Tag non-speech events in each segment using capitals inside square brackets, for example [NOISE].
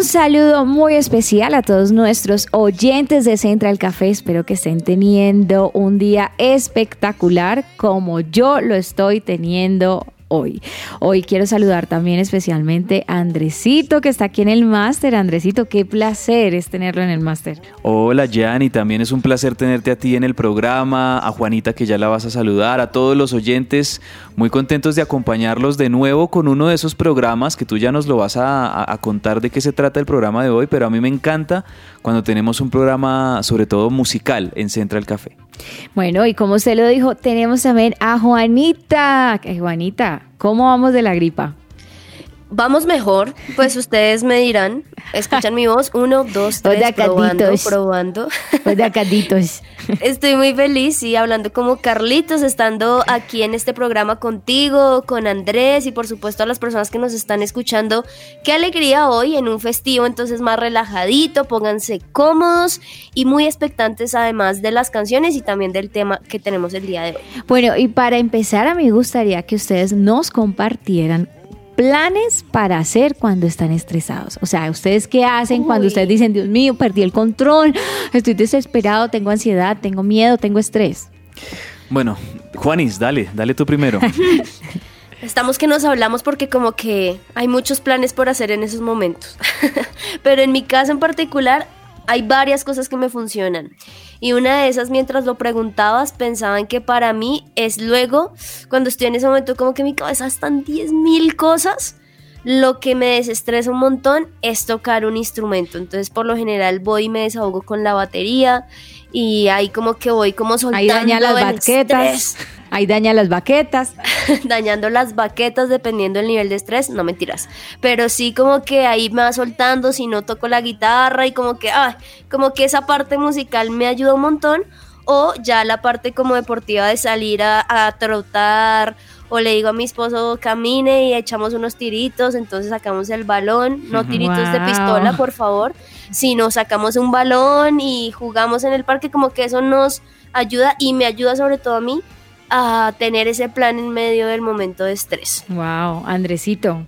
Un saludo muy especial a todos nuestros oyentes de Central Café. Espero que estén teniendo un día espectacular como yo lo estoy teniendo hoy. Hoy quiero saludar también especialmente a Andresito que está aquí en el máster. Andresito, qué placer es tenerlo en el máster. Hola Jan, y también es un placer tenerte a ti en el programa, a Juanita que ya la vas a saludar, a todos los oyentes, muy contentos de acompañarlos de nuevo con uno de esos programas que tú ya nos lo vas a, a- a contar de qué se trata el programa de hoy, pero a mí me encanta cuando tenemos un programa sobre todo musical en Central Café. Bueno, y como usted lo dijo, tenemos también a Juanita. Juanita, ¿cómo vamos de la gripa? Vamos mejor, pues ustedes me dirán. Escuchan mi voz. Uno, dos, tres, Hola, probando, probando. Hola, caditos. [LAUGHS] Estoy muy feliz, y hablando como Carlitos, estando aquí en este programa contigo, con Andrés y por supuesto a las personas que nos están escuchando. Qué alegría hoy en un festivo, entonces más relajadito, pónganse cómodos y muy expectantes además de las canciones y también del tema que tenemos el día de hoy. Bueno, y para empezar, a mí me gustaría que ustedes nos compartieran planes para hacer cuando están estresados. O sea, ¿ustedes qué hacen cuando ustedes dicen, Dios mío, perdí el control, estoy desesperado, tengo ansiedad, tengo miedo, tengo estrés? Bueno, Juanis, dale, dale tú primero. [LAUGHS] Estamos que nos hablamos porque como que hay muchos planes por hacer en esos momentos. [LAUGHS] Pero en mi caso en particular hay varias cosas que me funcionan. Y una de esas, mientras lo preguntabas, pensaba en que para mí es luego, cuando estoy en ese momento como que mi cabeza están 10 mil cosas, lo que me desestresa un montón es tocar un instrumento. Entonces por lo general voy y me desahogo con la batería y ahí como que voy como soltando Ahí daña las baquetas, ahí daña las [LAUGHS] baquetas. dañando las baquetas dependiendo del nivel de estrés, no mentiras, pero sí como que ahí me va soltando si no toco la guitarra y como que, ay, como que esa parte musical me ayuda un montón o ya la parte como deportiva de salir a, a trotar o le digo a mi esposo camine y echamos unos tiritos, entonces sacamos el balón, no tiritos de pistola, por favor, sino sacamos un balón y jugamos en el parque, como que eso nos ayuda y me ayuda sobre todo a mí a tener ese plan en medio del momento de estrés. Wow, Andresito.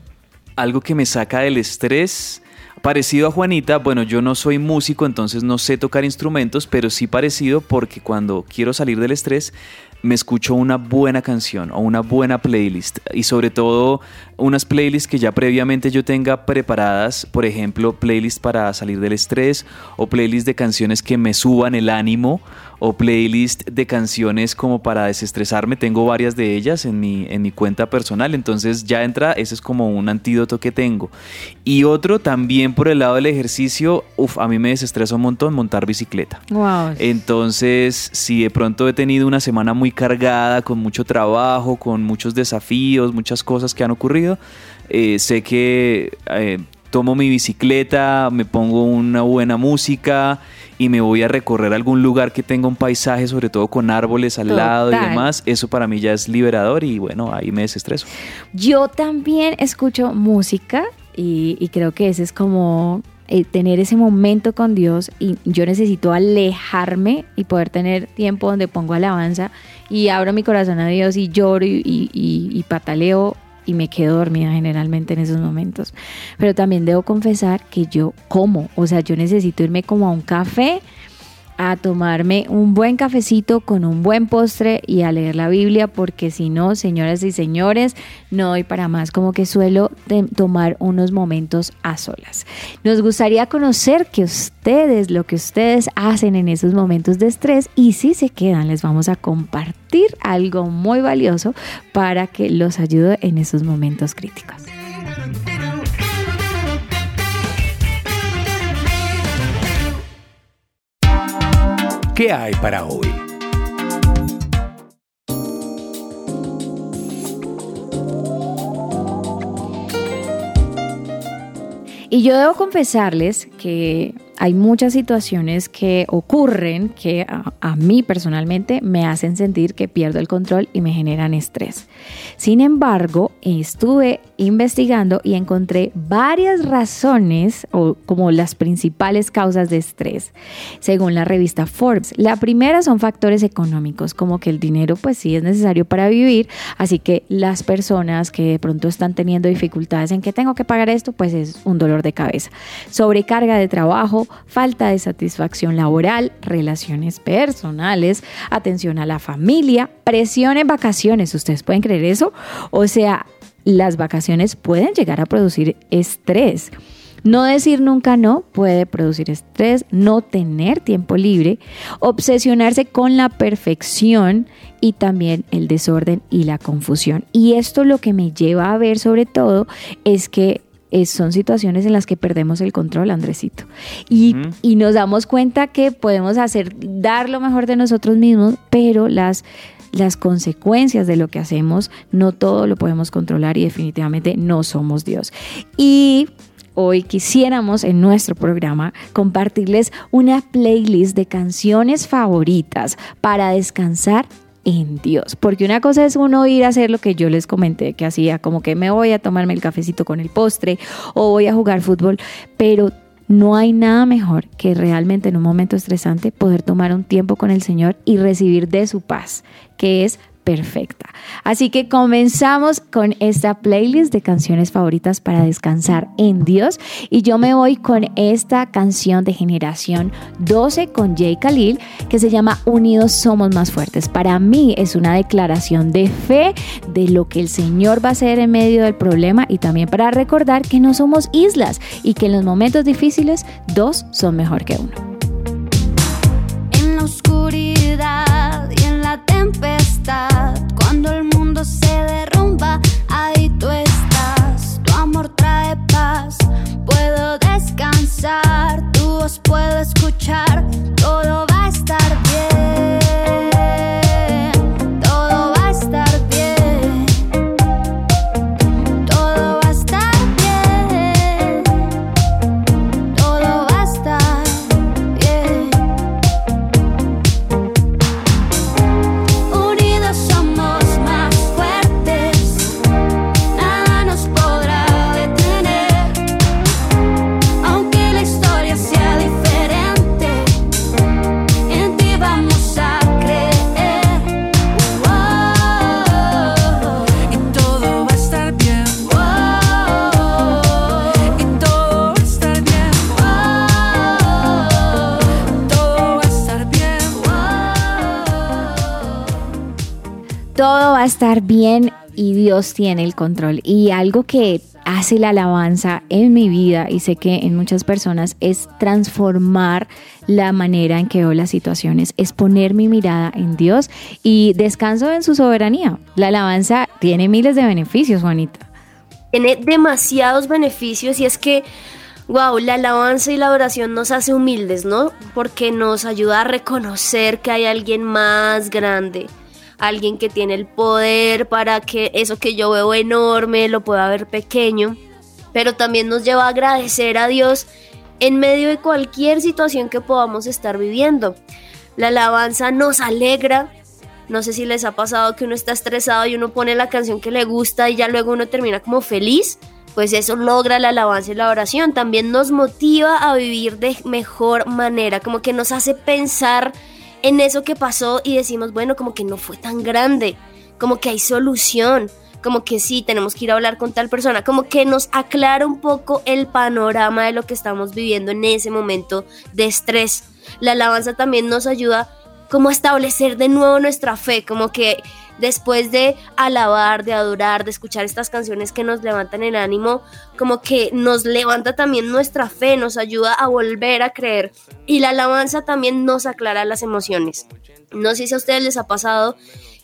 algo que me saca del estrés. Parecido a Juanita, bueno, yo no soy músico, entonces no sé tocar instrumentos, pero sí parecido porque cuando quiero salir del estrés me escucho una buena canción o una buena playlist. Y sobre todo unas playlists que ya previamente yo tenga preparadas, por ejemplo, playlists para salir del estrés o playlists de canciones que me suban el ánimo o playlist de canciones como para desestresarme. Tengo varias de ellas en mi, en mi cuenta personal, entonces ya entra, ese es como un antídoto que tengo. Y otro también por el lado del ejercicio, uf, a mí me desestresa un montón montar bicicleta. Wow. Entonces, si de pronto he tenido una semana muy cargada, con mucho trabajo, con muchos desafíos, muchas cosas que han ocurrido, eh, sé que eh, tomo mi bicicleta, me pongo una buena música y me voy a recorrer algún lugar que tenga un paisaje, sobre todo con árboles al lado y demás. Eso para mí ya es liberador y bueno, ahí me desestreso. Yo también escucho música y, y creo que ese es como eh, tener ese momento con Dios y yo necesito alejarme y poder tener tiempo donde pongo alabanza y abro mi corazón a Dios y lloro y, y- y- y pataleo y me quedo dormida generalmente en esos momentos. Pero también debo confesar que yo como, o sea, yo necesito irme como a un café a tomarme un buen cafecito con un buen postre y a leer la Biblia, porque si no, señoras y señores, no doy para más, como que suelo tomar unos momentos a solas. Nos gustaría conocer que ustedes, lo que ustedes hacen en esos momentos de estrés y si se quedan, les vamos a compartir algo muy valioso para que los ayude en esos momentos críticos. ¿Qué hay para hoy? Y yo debo confesarles que hay muchas situaciones que ocurren que a, a, mí personalmente me hacen sentir que pierdo el control y me generan estrés. Sin embargo, estuve investigando y encontré varias razones o como las principales causas de estrés, según la revista Forbes. La primera son factores económicos, como que el dinero pues sí es necesario para vivir, así que las personas que de pronto están teniendo dificultades en que tengo que pagar esto, pues es un dolor de cabeza. Sobrecarga de trabajo, falta de satisfacción laboral, relaciones personales, atención a la familia, presión en vacaciones. ¿Ustedes pueden creer eso? O sea, las vacaciones pueden llegar a producir estrés. No decir nunca no puede producir estrés, no tener tiempo libre, obsesionarse con la perfección y también el desorden y la confusión. Y esto lo que me lleva a ver sobre todo es que son situaciones en las que perdemos el control, Andresito. Y, y nos damos cuenta que podemos hacer, dar lo mejor de nosotros mismos, pero las las consecuencias de lo que hacemos, no todo lo podemos controlar y definitivamente no somos Dios. Y hoy quisiéramos en nuestro programa compartirles una playlist de canciones favoritas para descansar en Dios. Porque una cosa es uno ir a hacer lo que yo les comenté que hacía, como que me voy a tomarme el cafecito con el postre o voy a jugar fútbol, pero no hay nada mejor que realmente en un momento estresante poder tomar un tiempo con el Señor y recibir de su paz, que es perfecta. Así que comenzamos con esta playlist de canciones favoritas para descansar en Dios y yo me voy con esta canción de generación 12 con Jay Khalil que se llama Unidos somos más fuertes. Para mí es una declaración de fe de lo que el Señor va a hacer en medio del problema y también para recordar que no somos islas y que en los momentos difíciles dos son mejor que uno. En la oscuridad cuando el mundo se derrumba, ahí tú estás. Tu amor trae paz, puedo descansar, tu voz puedo escuchar, todo va a estar bien. A estar bien y Dios tiene el control. Y algo que hace la alabanza en mi vida y sé que en muchas personas es transformar la manera en que veo las situaciones, es poner mi mirada en Dios y descanso en su soberanía. La alabanza tiene miles de beneficios, Juanita. tiene demasiados beneficios y es que, wow, la alabanza y la oración nos hace humildes, ¿no? Porque nos ayuda a reconocer que hay alguien más grande, alguien que tiene el poder para que eso que yo veo enorme lo pueda ver pequeño, pero también nos lleva a agradecer a Dios en medio de cualquier situación que podamos estar viviendo. La alabanza nos alegra, no sé si les ha pasado que uno está estresado y uno pone la canción que le gusta y ya luego uno termina como feliz. Pues eso logra la alabanza y la oración. También nos motiva a vivir de mejor manera, como que nos hace pensar en eso que pasó y decimos, bueno, como que no fue tan grande, como que hay solución, como que sí, tenemos que ir a hablar con tal persona, como que nos aclara un poco el panorama de lo que estamos viviendo en ese momento de estrés. La alabanza también nos ayuda como a establecer de nuevo nuestra fe, como que después de alabar, de adorar, de escuchar estas canciones que nos levantan el ánimo, como que nos levanta también nuestra fe, nos ayuda a volver a creer. Y la alabanza también nos aclara las emociones. No sé si a ustedes les ha pasado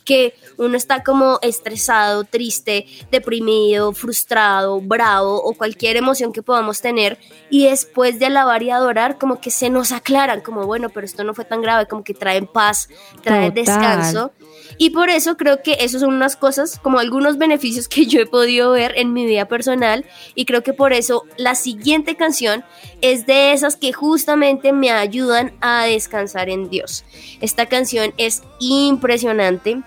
que uno está como estresado, triste, deprimido, frustrado, bravo o cualquier emoción que podamos tener y después de alabar y adorar como que se nos aclaran, como bueno, pero esto no fue tan grave, como que traen paz, trae Total. descanso. Y por eso creo que esos son unas cosas, como algunos beneficios que yo he podido ver en mi vida personal. Y creo que por eso la siguiente canción es de esas que justamente me ayudan a descansar en Dios. Esta canción es impresionante.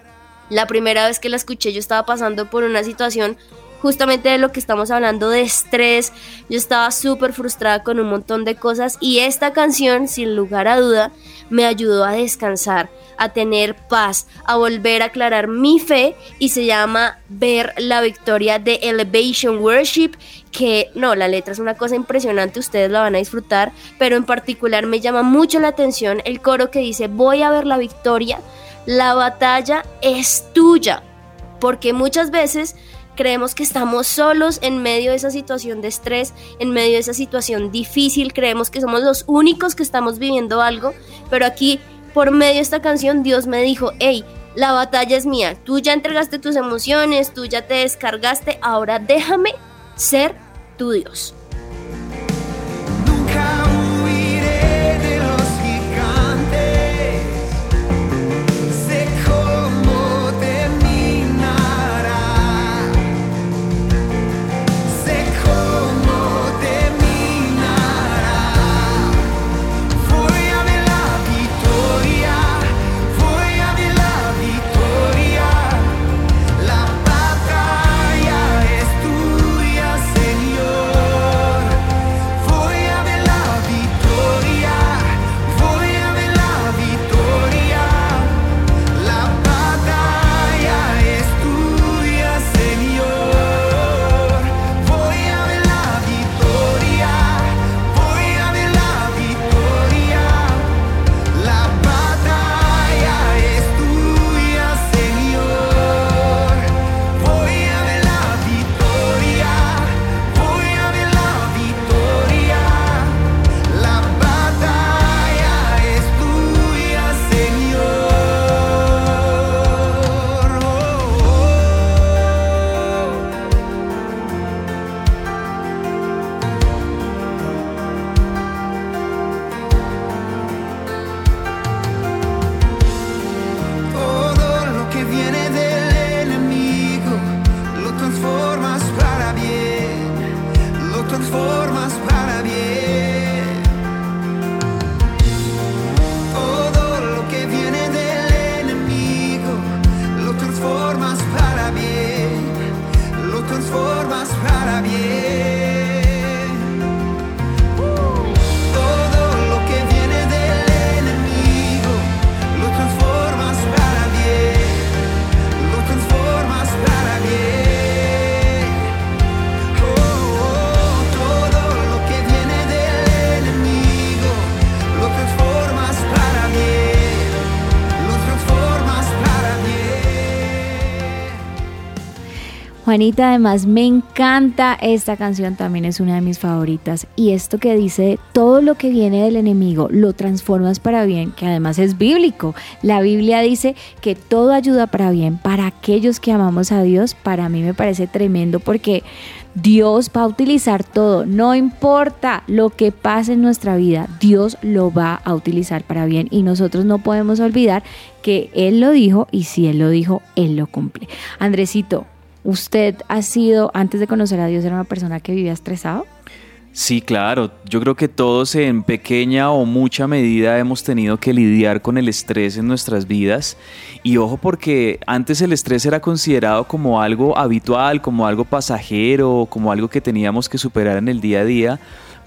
La primera vez que la escuché yo estaba pasando por una situación justamente de lo que estamos hablando de estrés. Yo estaba súper frustrada con un montón de cosas y esta canción, sin lugar a duda, me ayudó a descansar, a tener paz, a volver a aclarar mi fe y se llama Ver la Victoria de Elevation Worship, que no, la letra es una cosa impresionante, ustedes la van a disfrutar, pero en particular me llama mucho la atención el coro que dice, voy a ver la victoria, la batalla es tuya, porque muchas veces creemos que estamos solos en medio de esa situación de estrés, en medio de esa situación difícil, creemos que somos los únicos que estamos viviendo algo, pero aquí por medio de esta canción Dios me dijo, hey, la batalla es mía, tú ya entregaste tus emociones, tú ya te descargaste, ahora déjame ser tu Dios. Juanita, además me encanta esta canción, también es una de mis favoritas. Y esto que dice, todo lo que viene del enemigo lo transformas para bien, que además es bíblico. La Biblia dice que todo ayuda para bien para aquellos que amamos a Dios. Para mí me parece tremendo porque Dios va a utilizar todo, no importa lo que pase en nuestra vida, Dios lo va a utilizar para bien y nosotros no podemos olvidar que Él lo dijo y si Él lo dijo, Él lo cumple. Andresito, ¿usted ha sido, antes de conocer a Dios, era una persona que vivía estresado? Sí, claro. Yo creo que todos en pequeña o mucha medida hemos tenido que lidiar con el estrés en nuestras vidas. Y ojo porque antes el estrés era considerado como algo habitual, como algo pasajero, como algo que teníamos que superar en el día a día.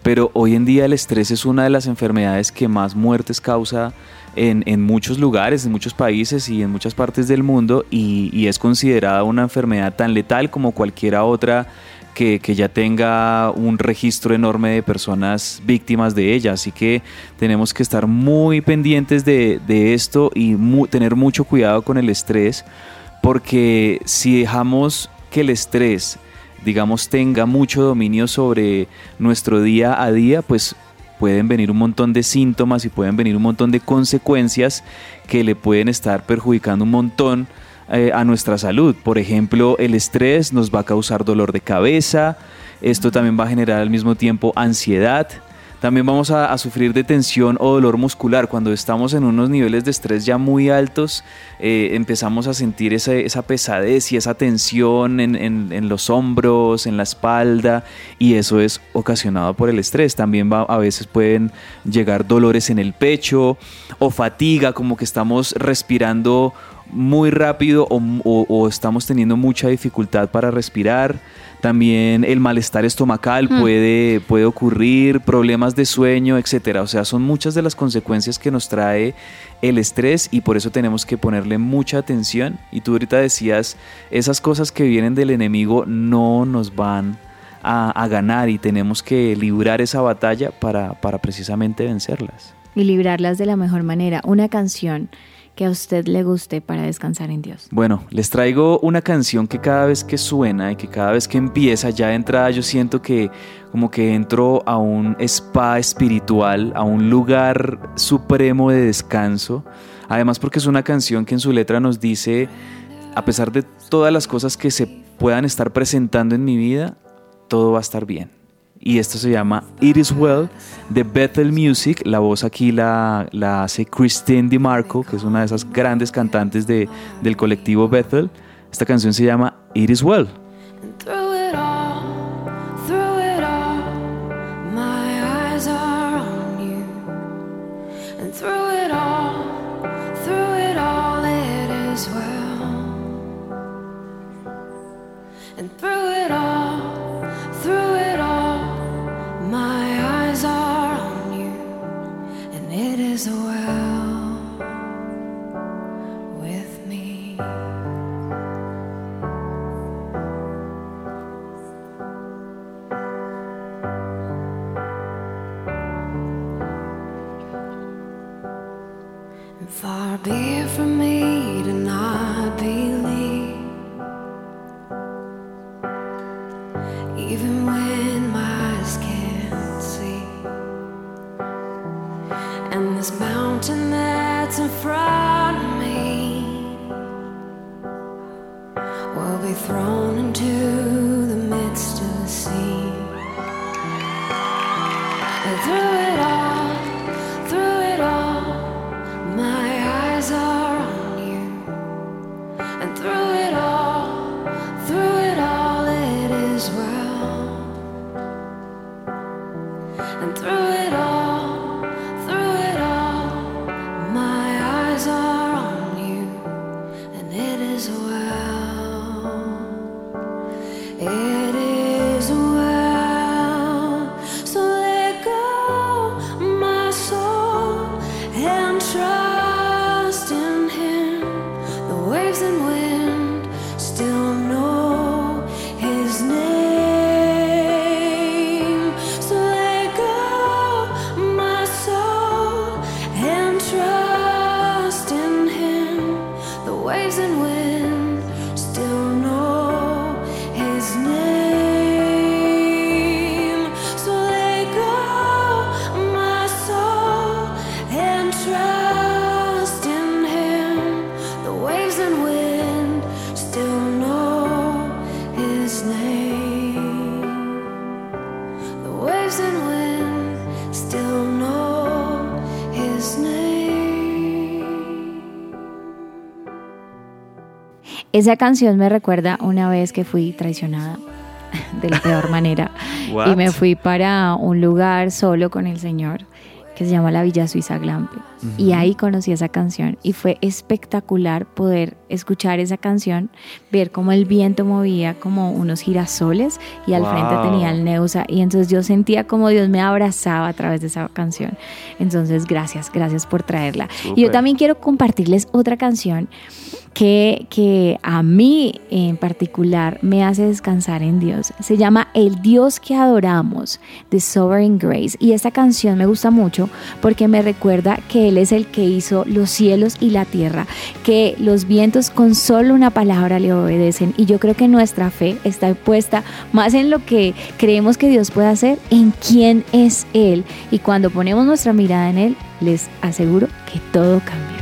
Pero hoy en día el estrés es una de las enfermedades que más muertes causa en, muchos lugares, en muchos países y en muchas partes del mundo. Y, es considerada una enfermedad tan letal como cualquiera otra que, que, ya tenga un registro enorme de personas víctimas de ella. Así que tenemos que estar muy pendientes de, esto y tener mucho cuidado con el estrés, porque si dejamos que el estrés, digamos, tenga mucho dominio sobre nuestro día a día, pues pueden venir un montón de síntomas y pueden venir un montón de consecuencias que le pueden estar perjudicando un montón eh, a nuestra salud. Por ejemplo, el estrés nos va a causar dolor de cabeza, esto también va a generar al mismo tiempo ansiedad. También vamos a, sufrir de tensión o dolor muscular. Cuando estamos en unos niveles de estrés ya muy altos, eh, empezamos a sentir esa, esa pesadez y esa tensión en, en- en los hombros, en la espalda, y eso es ocasionado por el estrés. También va- a veces pueden llegar dolores en el pecho o fatiga, como que estamos respirando muy rápido o, o- o estamos teniendo mucha dificultad para respirar. También el malestar estomacal puede, puede ocurrir, problemas de sueño, etcétera. O sea, son muchas de las consecuencias que nos trae el estrés y por eso tenemos que ponerle mucha atención. Y tú ahorita decías, esas cosas que vienen del enemigo no nos van a, a ganar y tenemos que librar esa batalla para, para precisamente vencerlas. Y librarlas de la mejor manera. Una canción que a usted le guste para descansar en Dios. Bueno, les traigo una canción que cada vez que suena y que cada vez que empieza ya de entrada yo siento que como que entro a un spa espiritual, a un lugar supremo de descanso. Además porque es una canción que en su letra nos dice, a pesar de todas las cosas que se puedan estar presentando en mi vida, todo va a estar bien. Y esto se llama It Is Well de Bethel Music. La voz aquí la, la hace Christine DiMarco, que es una de esas grandes cantantes de, del colectivo Bethel. Esta canción se llama It Is Well. Through it all, through it all, it is well. Esa canción me recuerda una vez que fui traicionada [LAUGHS] de la peor manera. Y me fui para un lugar solo con el Señor que se llama la Villa Suiza Glampe. Y ahí conocí esa canción y fue espectacular poder escuchar esa canción, ver cómo el viento movía como unos girasoles y al frente tenía el Neusa y entonces yo sentía como Dios me abrazaba a través de esa canción. Entonces gracias, gracias por traerla. Y yo también quiero compartirles otra canción que, que a mí en particular me hace descansar en Dios. Se llama El Dios que adoramos de Sovereign Grace. Y esta canción me gusta mucho porque me recuerda que Él es el que hizo los cielos y la tierra, que los vientos con solo una palabra le obedecen. Y yo creo que nuestra fe está puesta más en lo que creemos que Dios puede hacer, en quién es Él. Y cuando ponemos nuestra mirada en Él, les aseguro que todo cambia.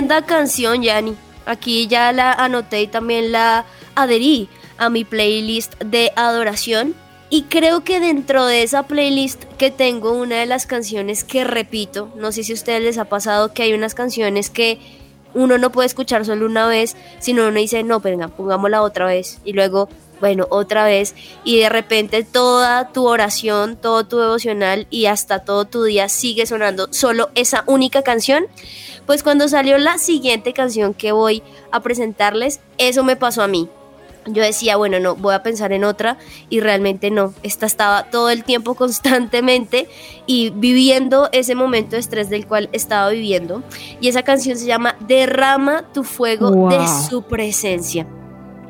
Tremenda canción, Yanni. Aquí ya la anoté y también la adherí a mi playlist de adoración. Y creo que dentro de esa playlist que tengo, una de las canciones que repito, no sé si a ustedes les ha pasado que hay unas canciones que uno no puede escuchar solo una vez, sino uno dice, no, venga, pongámosla otra vez. Y luego, bueno, otra vez. Y de repente toda tu oración, todo tu devocional y hasta todo tu día sigue sonando solo esa única canción. Pues cuando salió la siguiente canción que voy a presentarles, eso me pasó a mí yo decía, bueno, no, voy a pensar en otra y realmente no, esta estaba todo el tiempo [LAUGHS] constantemente y viviendo ese momento de estrés del cual estaba viviendo. Y esa canción se llama Derrama tu fuego Wow. de su presencia.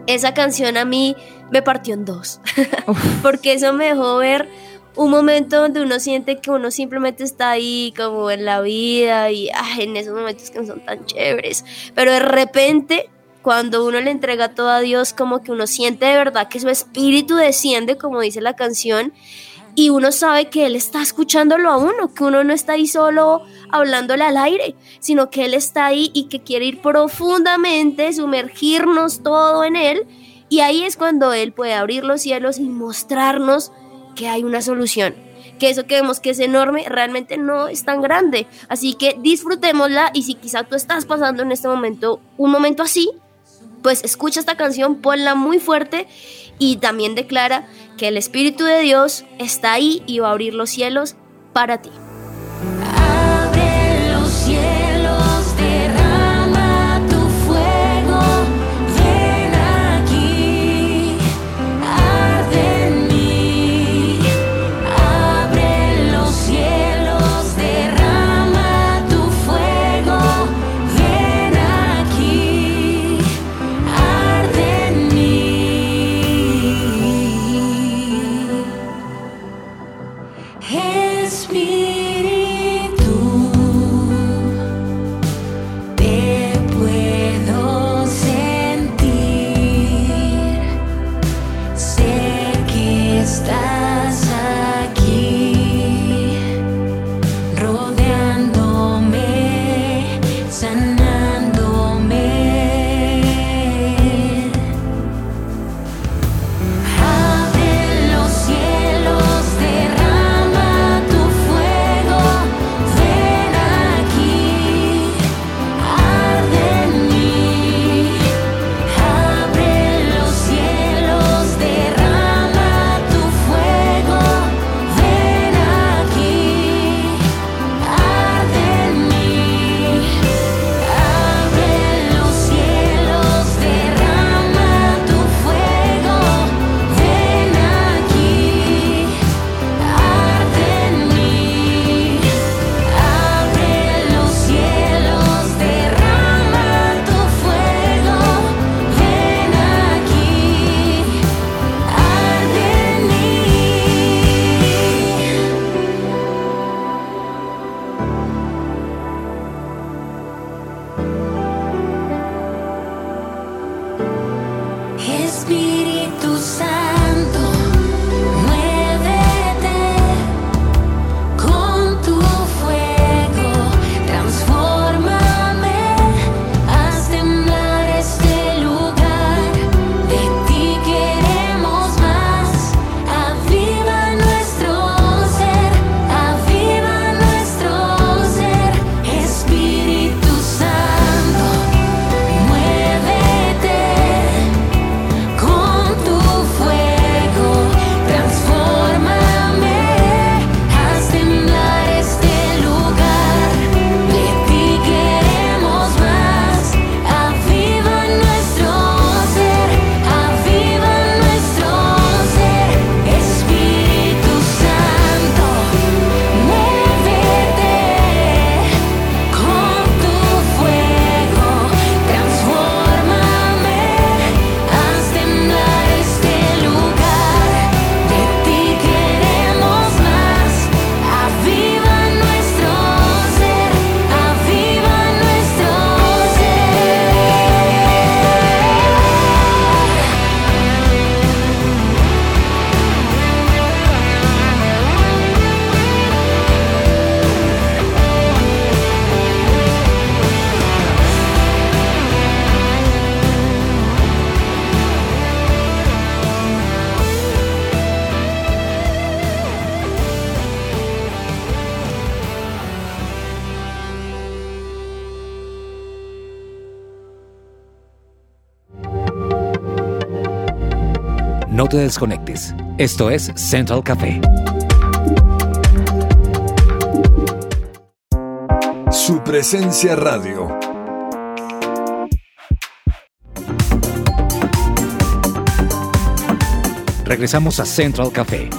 Esa canción a mí me partió en dos, [LAUGHS] porque eso me dejó ver un momento donde uno siente que uno simplemente está ahí como en la vida y ay, en esos momentos que no son tan chéveres, pero de repente cuando uno le entrega todo a Dios, como que uno siente de verdad que su espíritu desciende, como dice la canción, y uno sabe que Él está escuchándolo a uno, que uno no está ahí solo hablándole al aire, sino que Él está ahí y que quiere ir profundamente, sumergirnos todo en Él, y ahí es cuando Él puede abrir los cielos y mostrarnos que hay una solución. Que eso que vemos que es enorme realmente no es tan grande. Así que disfrutémosla y si quizá tú estás pasando en este momento un momento así, pues escucha esta canción, ponla muy fuerte y también declara que el Espíritu de Dios está ahí y va a abrir los cielos para ti. Te desconectes. Esto es Central Café. Su presencia radio. Regresamos a Central Café.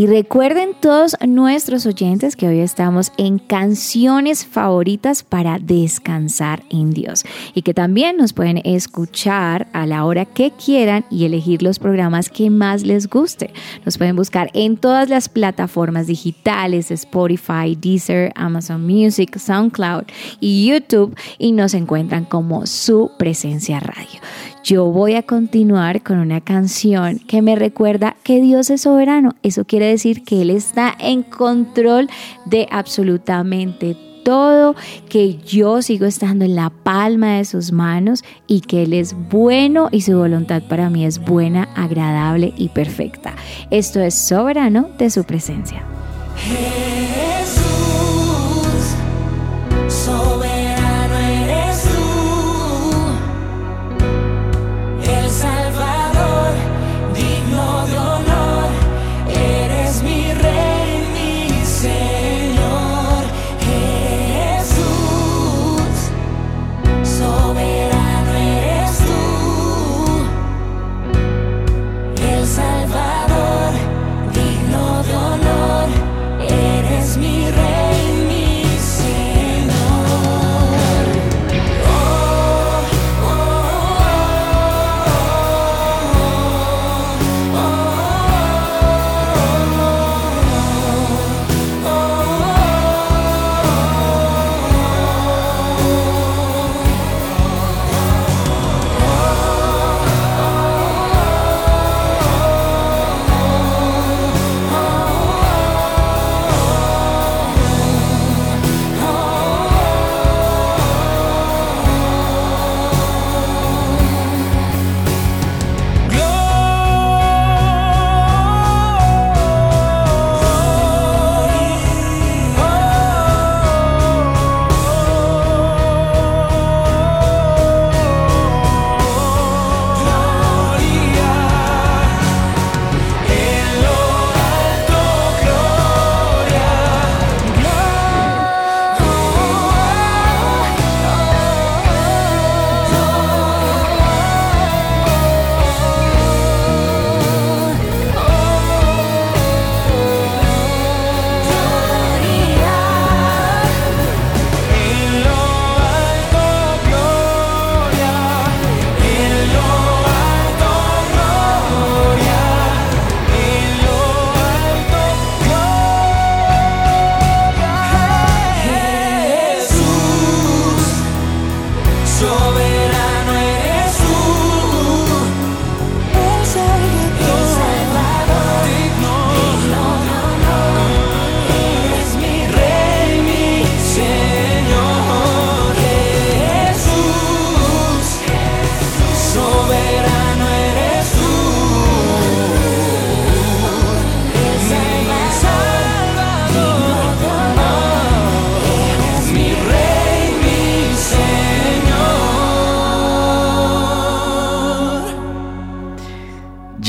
Y recuerden todos nuestros oyentes que hoy estamos en canciones favoritas para descansar en Dios y que también nos pueden escuchar a la hora que quieran y elegir los programas que más les guste. Nos pueden buscar en todas las plataformas digitales, Spotify, Deezer, Amazon Music, SoundCloud y YouTube y nos encuentran como su presencia radio. Yo voy a continuar con una canción que me recuerda que Dios es soberano. Eso quiere decir que Él está en control de absolutamente todo, que yo sigo estando en la palma de sus manos y que Él es bueno y su voluntad para mí es buena, agradable y perfecta. Esto es soberano de su presencia. Jesús, soberano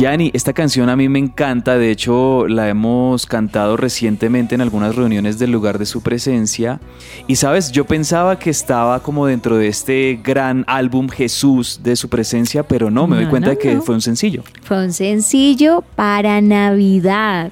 Yanni, esta canción a mí me encanta, de hecho la hemos cantado recientemente en algunas reuniones del lugar de su presencia. Y sabes, yo pensaba que estaba como dentro de este gran álbum Jesús de su presencia, pero no, me doy cuenta no, de que no. fue un sencillo. Fue un sencillo para Navidad.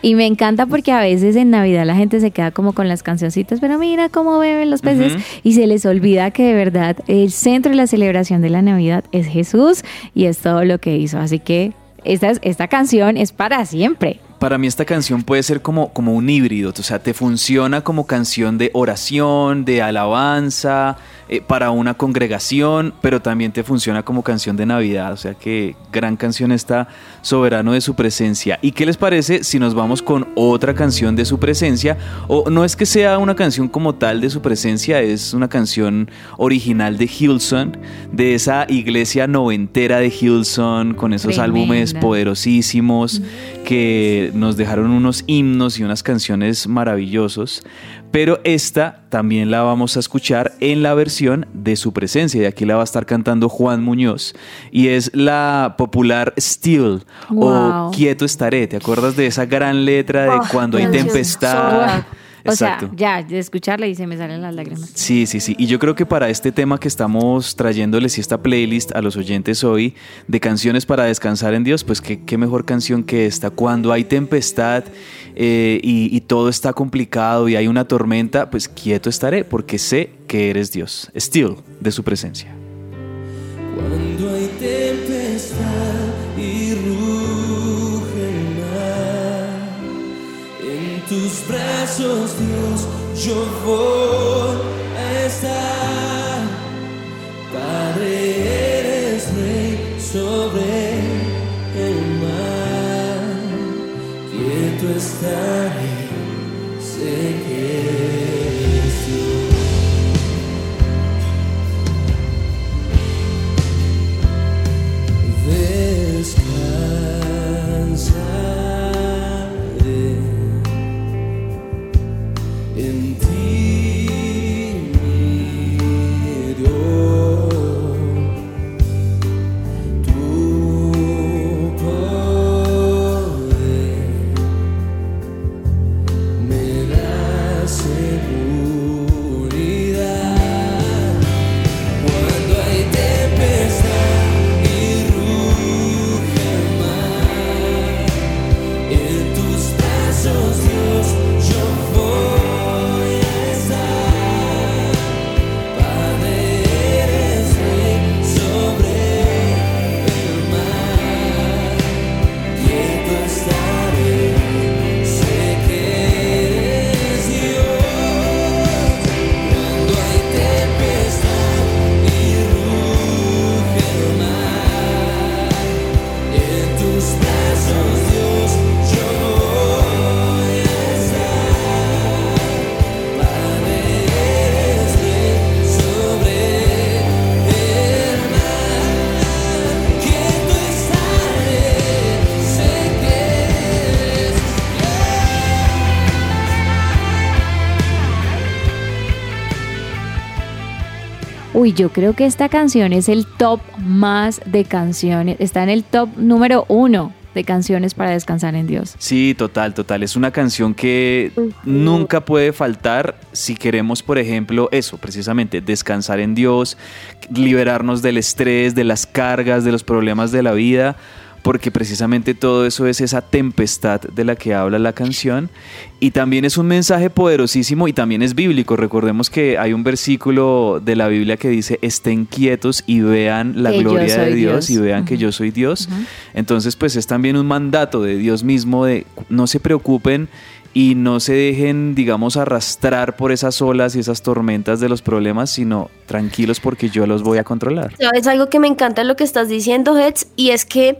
Y me encanta porque a veces en Navidad la gente se queda como con las cancioncitas, pero mira cómo beben los peces y se les olvida que de verdad el centro de la celebración de la Navidad es Jesús y es todo lo que hizo. Así que esta, es- esta canción es para siempre. Para mí esta canción puede ser como, como un híbrido, o sea, te funciona como canción de oración, de alabanza, eh, para una congregación, pero también te funciona como canción de Navidad, o sea que gran canción está soberano de su presencia. ¿Y qué les parece si nos vamos con otra canción de su presencia? O no es que sea una canción como tal de su presencia, es una canción original de Hillsong, de esa iglesia noventera de Hillsong, con esos álbumes poderosísimos que eh, nos dejaron unos himnos y unas canciones maravillosos, pero esta también la vamos a escuchar en la versión de su presencia, y aquí la va a estar cantando Juan Muñoz, y es la popular Still o. Quieto estaré. ¿Te acuerdas de esa gran letra de Oh, cuando hay tempestad? O sea, ya, de escucharla y se me salen las lágrimas. Sí, sí, sí. Y yo creo que para este tema que estamos trayéndoles y esta playlist a los oyentes hoy de canciones para descansar en Dios, pues qué, qué mejor canción que esta. Cuando hay tempestad eh, y, y todo está complicado y hay una tormenta, pues quieto estaré porque sé que eres Dios. Still de su presencia. Cuando hay tempestad Dios, yo voy a estar. Padre, eres rey sobre el mar. Quieto estaré, sé que yo creo que esta canción es el top más de canciones. Está en el top número uno de canciones para descansar en Dios. Sí, total, total. Es una canción que nunca puede faltar si queremos, por ejemplo, eso, precisamente, descansar en Dios, liberarnos del estrés, de las cargas, de los problemas de la vida, porque precisamente todo eso es esa tempestad de la que habla la canción. Y también es un mensaje poderosísimo y también es bíblico. Recordemos que hay un versículo de la Biblia que dice, estén quietos y vean la Que gloria de Dios, Dios". y vean que yo soy Dios. Entonces, pues es también un mandato de Dios mismo de no se preocupen y no se dejen, digamos, arrastrar por esas olas y esas tormentas de los problemas, sino tranquilos porque yo los voy a controlar. Es algo que me encanta lo que estás diciendo, Heads, y es que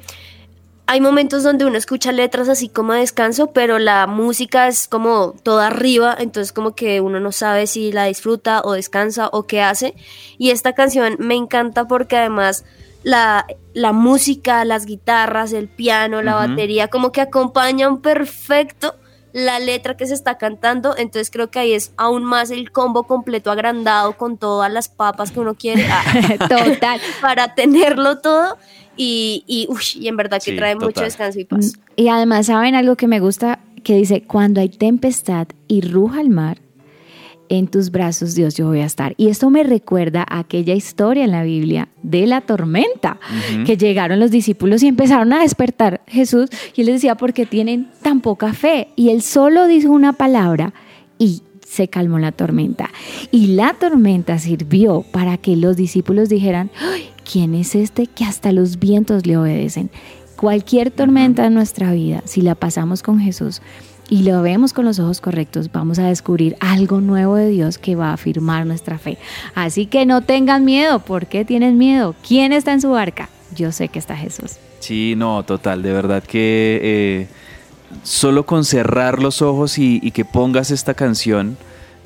hay momentos donde uno escucha letras así como de descanso, pero la música es como toda arriba, entonces como que uno no sabe si la disfruta o descansa o qué hace. Y esta canción me encanta porque además la, la música, las guitarras, el piano, la batería, como que acompañan perfecto la letra que se está cantando, entonces creo que ahí es aún más el combo completo agrandado con todas las papas que uno quiere. Ah, [LAUGHS] Total. [LAUGHS] para tenerlo todo y, y, y en verdad que Sí, trae mucho descanso y paz. Y además, ¿saben algo que me gusta? Que dice, cuando hay tempestad y ruja el mar, en tus brazos, Dios, yo voy a estar. Y esto me recuerda a aquella historia en la Biblia de la tormenta, que llegaron los discípulos y empezaron a despertar Jesús y él les decía, ¿por qué tienen tan poca fe? Y él solo dijo una palabra y se calmó la tormenta. Y la tormenta sirvió para que los discípulos dijeran, "Ay, ¿quién es este que hasta los vientos le obedecen? Cualquier tormenta en nuestra vida, si la pasamos con Jesús y lo vemos con los ojos correctos, vamos a descubrir algo nuevo de Dios que va a afirmar nuestra fe. Así que no tengan miedo. ¿Por qué tienen miedo? ¿Quién está en su barca? Yo sé que está Jesús. Sí, no, total, de verdad que eh, solo con cerrar los ojos y, y que pongas esta canción,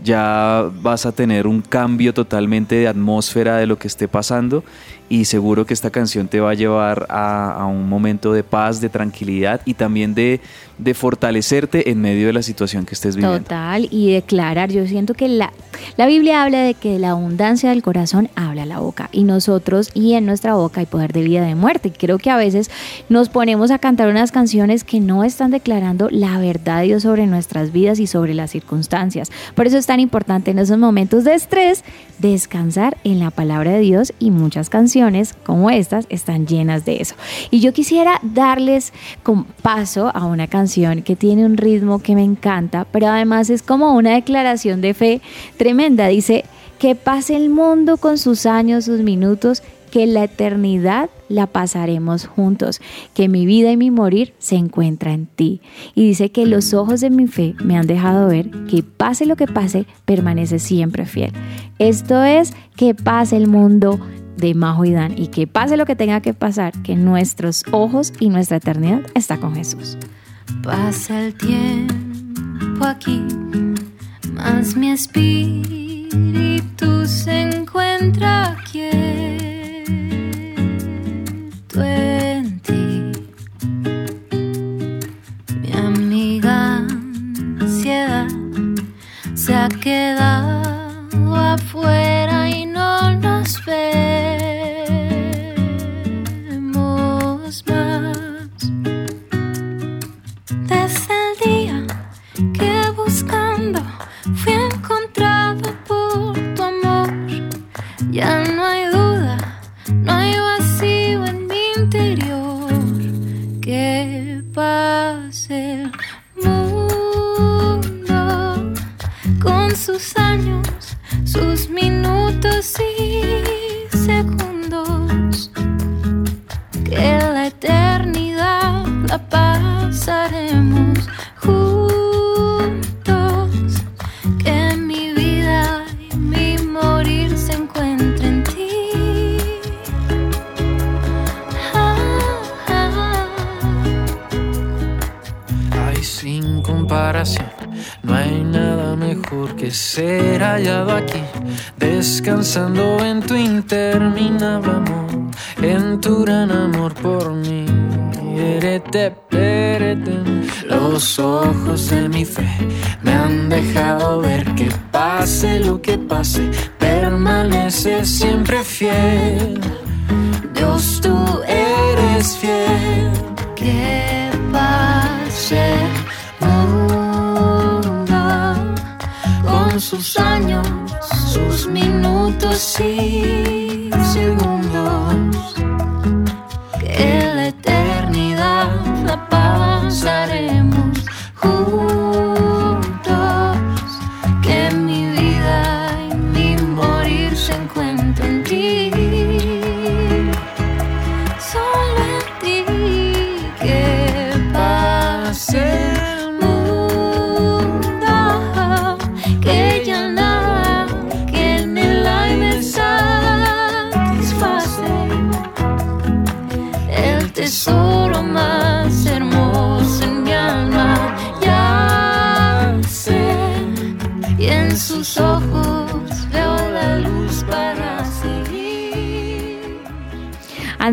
ya vas a tener un cambio totalmente de atmósfera de lo que esté pasando y seguro que esta canción te va a llevar a, un momento de paz, de tranquilidad y también de, de fortalecerte en medio de la situación que estés viviendo. Total, y declarar, yo siento que la, la Biblia habla de que la abundancia del corazón habla la boca y nosotros y en nuestra boca hay poder de vida de muerte. Y creo que a veces nos ponemos a cantar unas canciones que no están declarando la verdad de Dios sobre nuestras vidas y sobre las circunstancias. Por eso es tan importante en esos momentos de estrés descansar en la palabra de Dios y muchas canciones como estas están llenas de eso. Y yo quisiera darles con paso a una canción que tiene un ritmo que me encanta, pero además es como una declaración de fe tremenda. Dice, que pase el mundo con sus años, sus minutos, que la eternidad la pasaremos juntos, que mi vida y mi morir se encuentra en ti. Y dice que los ojos de mi fe me han dejado ver que pase lo que pase, permanece siempre fiel. Esto es que pase el mundo de Majo y y que pase lo que tenga que pasar, que nuestros ojos y nuestra eternidad está con Jesús. Pasa el tiempo aquí, más mi espíritu se encuentra quieto Dios, tú eres fiel. Que pase mundo con sus años, sus minutos y segundos.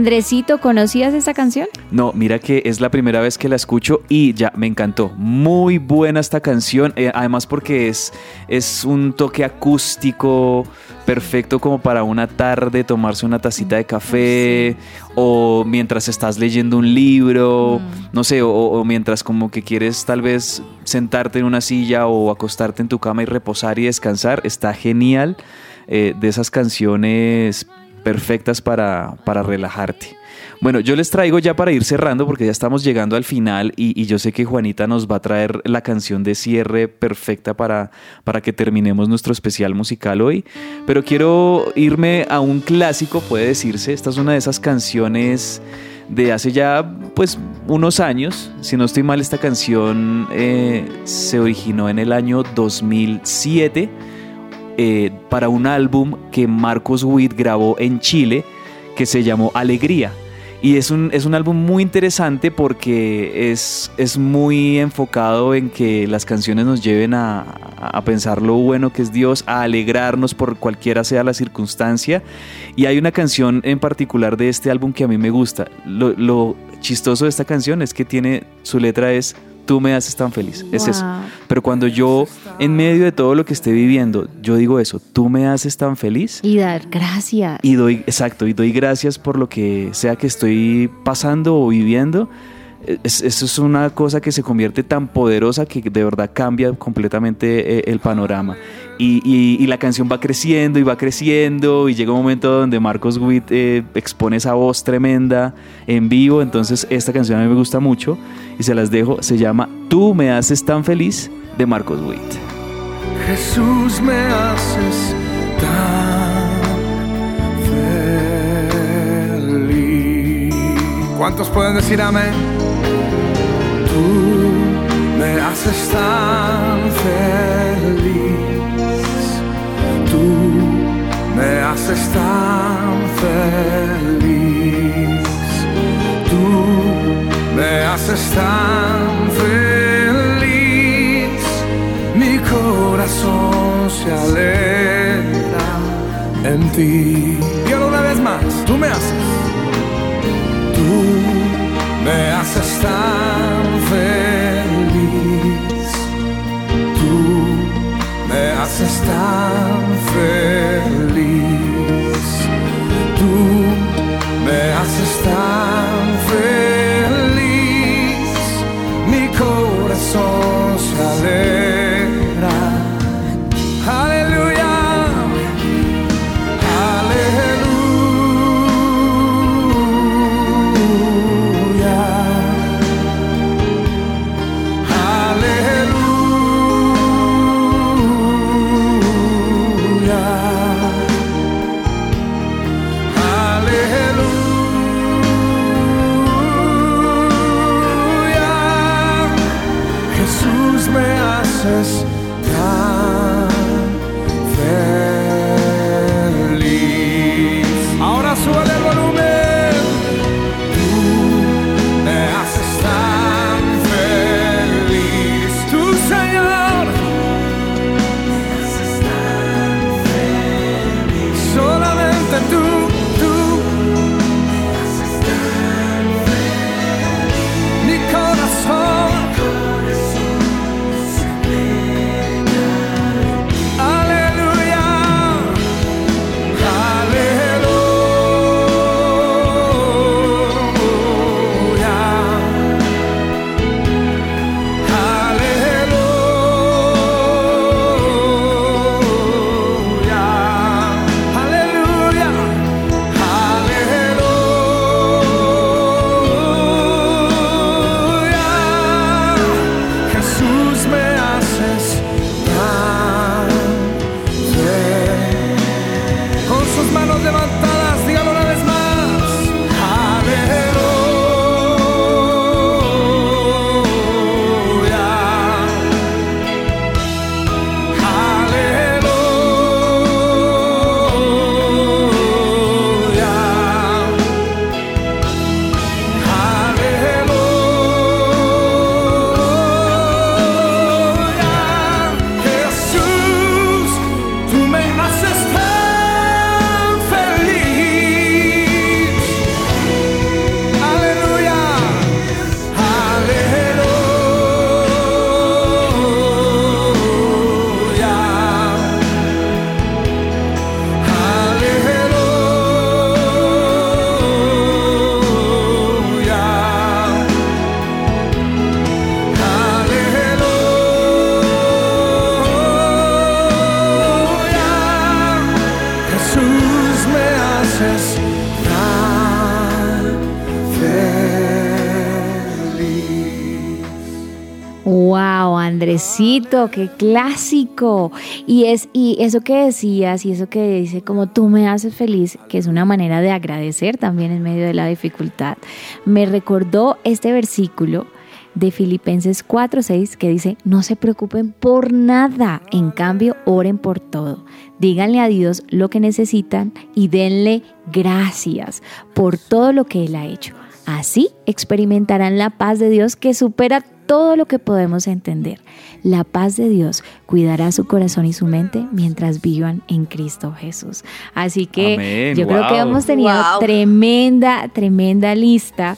Andresito, ¿conocías esta canción? No, mira que es la primera vez que la escucho y ya me encantó. Muy buena esta canción, eh, además porque es, es un toque acústico perfecto como para una tarde tomarse una tacita de café o mientras estás leyendo un libro, no sé, o, o mientras como que quieres tal vez sentarte en una silla o acostarte en tu cama y reposar y descansar. Está genial eh, de esas canciones perfectas para, para relajarte. Bueno, yo les traigo ya para ir cerrando porque ya estamos llegando al final y, yo sé que Juanita nos va a traer la canción de cierre perfecta para, para que terminemos nuestro especial musical hoy. Pero quiero irme a un clásico, puede decirse. Esta es una de esas canciones de hace ya pues unos años. Si no estoy mal, esta canción eh, se originó en el año 2007 eh, para un álbum que Marcos Witt grabó en Chile que se llamó Alegría. Y es un, es un álbum muy interesante porque es, es muy enfocado en que las canciones nos lleven a, a pensar lo bueno que es Dios, a alegrarnos por cualquiera sea la circunstancia. Y hay una canción en particular de este álbum que a mí me gusta. Lo, lo chistoso de esta canción es que tiene, su letra es Tú me haces tan feliz. Es eso. Wow. Pero cuando yo, en medio de todo lo que esté viviendo, yo digo eso, tú me haces tan feliz. Y dar gracias. Y doy, exacto, y doy gracias por lo que sea que estoy pasando o viviendo. Es- eso es una cosa que se convierte tan poderosa que de verdad cambia completamente eh, el panorama. Y, y- y la canción va creciendo y va creciendo y llega un momento donde Marcos Witt eh, expone esa voz tremenda en vivo. Entonces esta canción a mí me gusta mucho y se las dejo. Se llama Tú me haces tan feliz de Marcos Witt. Jesús me haces tan feliz. ¿Cuántos pueden decir amén? Tú me haces tan feliz. Tú me haces tan feliz. Tú me haces tan feliz. Mi corazón se alegra en ti. Y ahora una vez más, tú me haces. Wow, Andresito, qué clásico. Y es y eso que decías y eso que dice como tú me haces feliz, que es una manera de agradecer también en medio de la dificultad. Me recordó este versículo de Filipenses 4:6 que dice, no se preocupen por nada, en cambio oren por todo. Díganle a Dios lo que necesitan y denle gracias por todo lo que Él ha hecho. Así experimentarán la paz de Dios que supera todo lo que podemos entender. La paz de Dios cuidará su corazón y su mente mientras vivan en Cristo Jesús. Así que Amén, yo creo que hemos tenido Wow. tremenda, tremenda lista,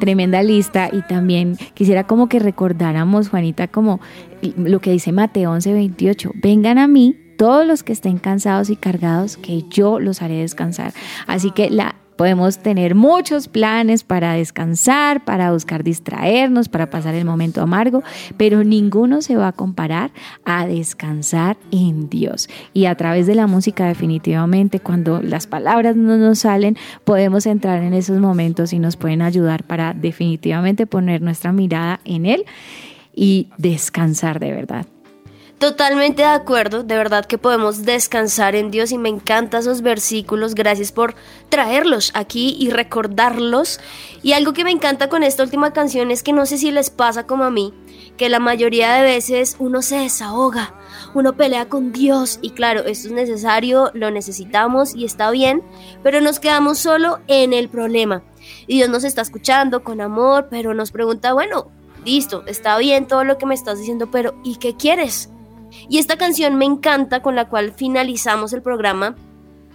tremenda lista y también quisiera como que recordáramos, Juanita, como lo que dice Mateo 11, 28, vengan a mí todos los que estén cansados y cargados, que yo los haré descansar. Así que la Podemos tener muchos planes para descansar, para buscar distraernos, para pasar el momento amargo, pero ninguno se va a comparar a descansar en Dios. Y a través de la música definitivamente, cuando las palabras no nos salen, podemos entrar en esos momentos y nos pueden ayudar para definitivamente poner nuestra mirada en Él y descansar de verdad. Totalmente de acuerdo, de verdad que podemos descansar en Dios y me encantan esos versículos, gracias por traerlos aquí y recordarlos. Y algo que me encanta con esta última canción es que no sé si les pasa como a mí, que la mayoría de veces uno se desahoga, uno pelea con Dios y claro, esto es necesario, lo necesitamos y está bien, pero nos quedamos solo en el problema. Y Dios nos está escuchando con amor, pero nos pregunta, bueno, listo, está bien todo lo que me estás diciendo, pero ¿y qué quieres? Y esta canción me encanta con la cual finalizamos el programa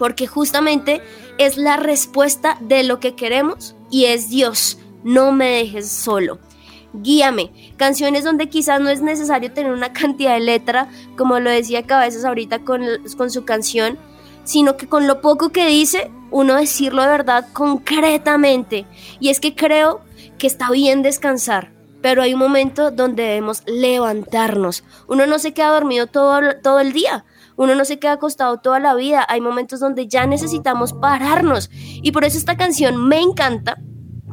porque justamente es la respuesta de lo que queremos y es Dios, no me dejes solo. Guíame, canciones donde quizás no es necesario tener una [LAUGHS] cantidad de letra, como lo decía Cabezas ahorita con, con su canción, sino que con lo poco que dice, uno decirlo de verdad concretamente. Y es que creo que está bien descansar, pero hay un momento donde debemos levantarnos. Uno no se queda dormido todo, todo el día. Uno no se queda acostado toda la vida. Hay momentos donde ya necesitamos pararnos. Y por eso esta canción me encanta,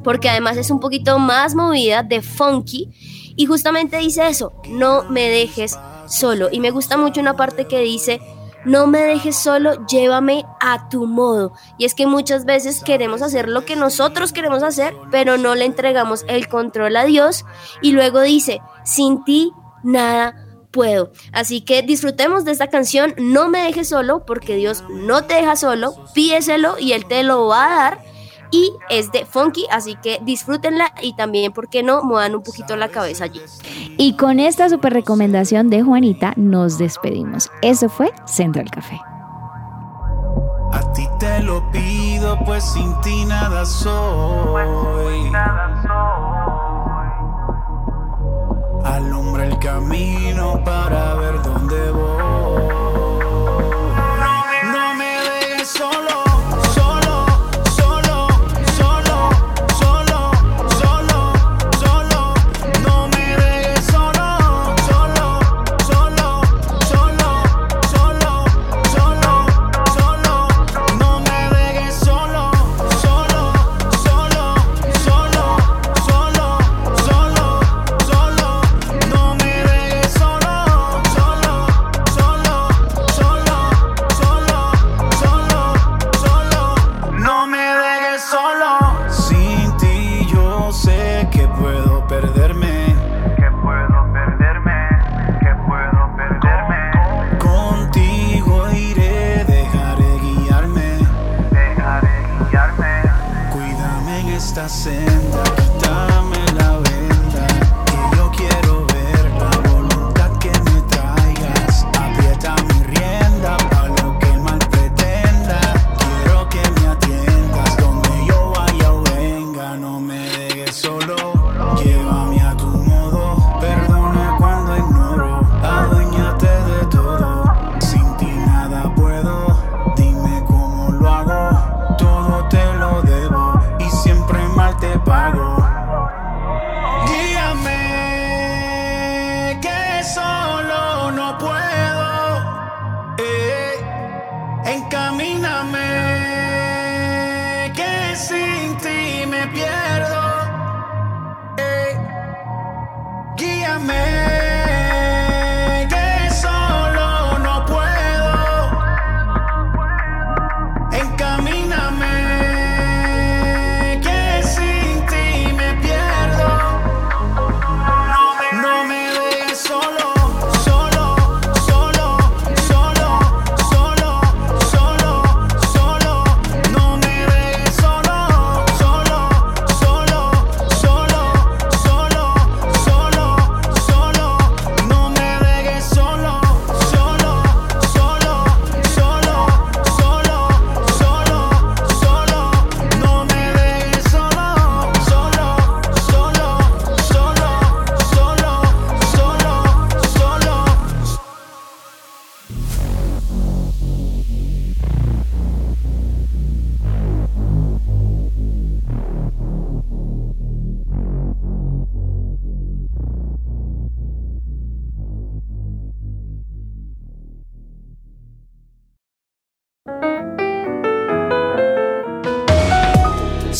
porque además es un poquito más movida, de funky. Y justamente dice eso, no me dejes solo. Y me gusta mucho una parte que dice, no me dejes solo, llévame a tu modo. Y es que muchas veces queremos hacer lo que nosotros queremos hacer, pero no le entregamos el control a Dios. Y luego dice, sin ti nada puedo. Así que disfrutemos de esta canción, no me dejes solo, porque Dios no te deja solo, pídeselo y Él te lo va a dar. Y es de funky, así que disfrútenla y también, ¿por qué no? Muevan un poquito la cabeza allí. Y con esta super recomendación de Juanita nos despedimos. Eso fue Central Café. A ti te lo pido, pues sin ti nada soy. Alumbra el camino para ver dónde voy.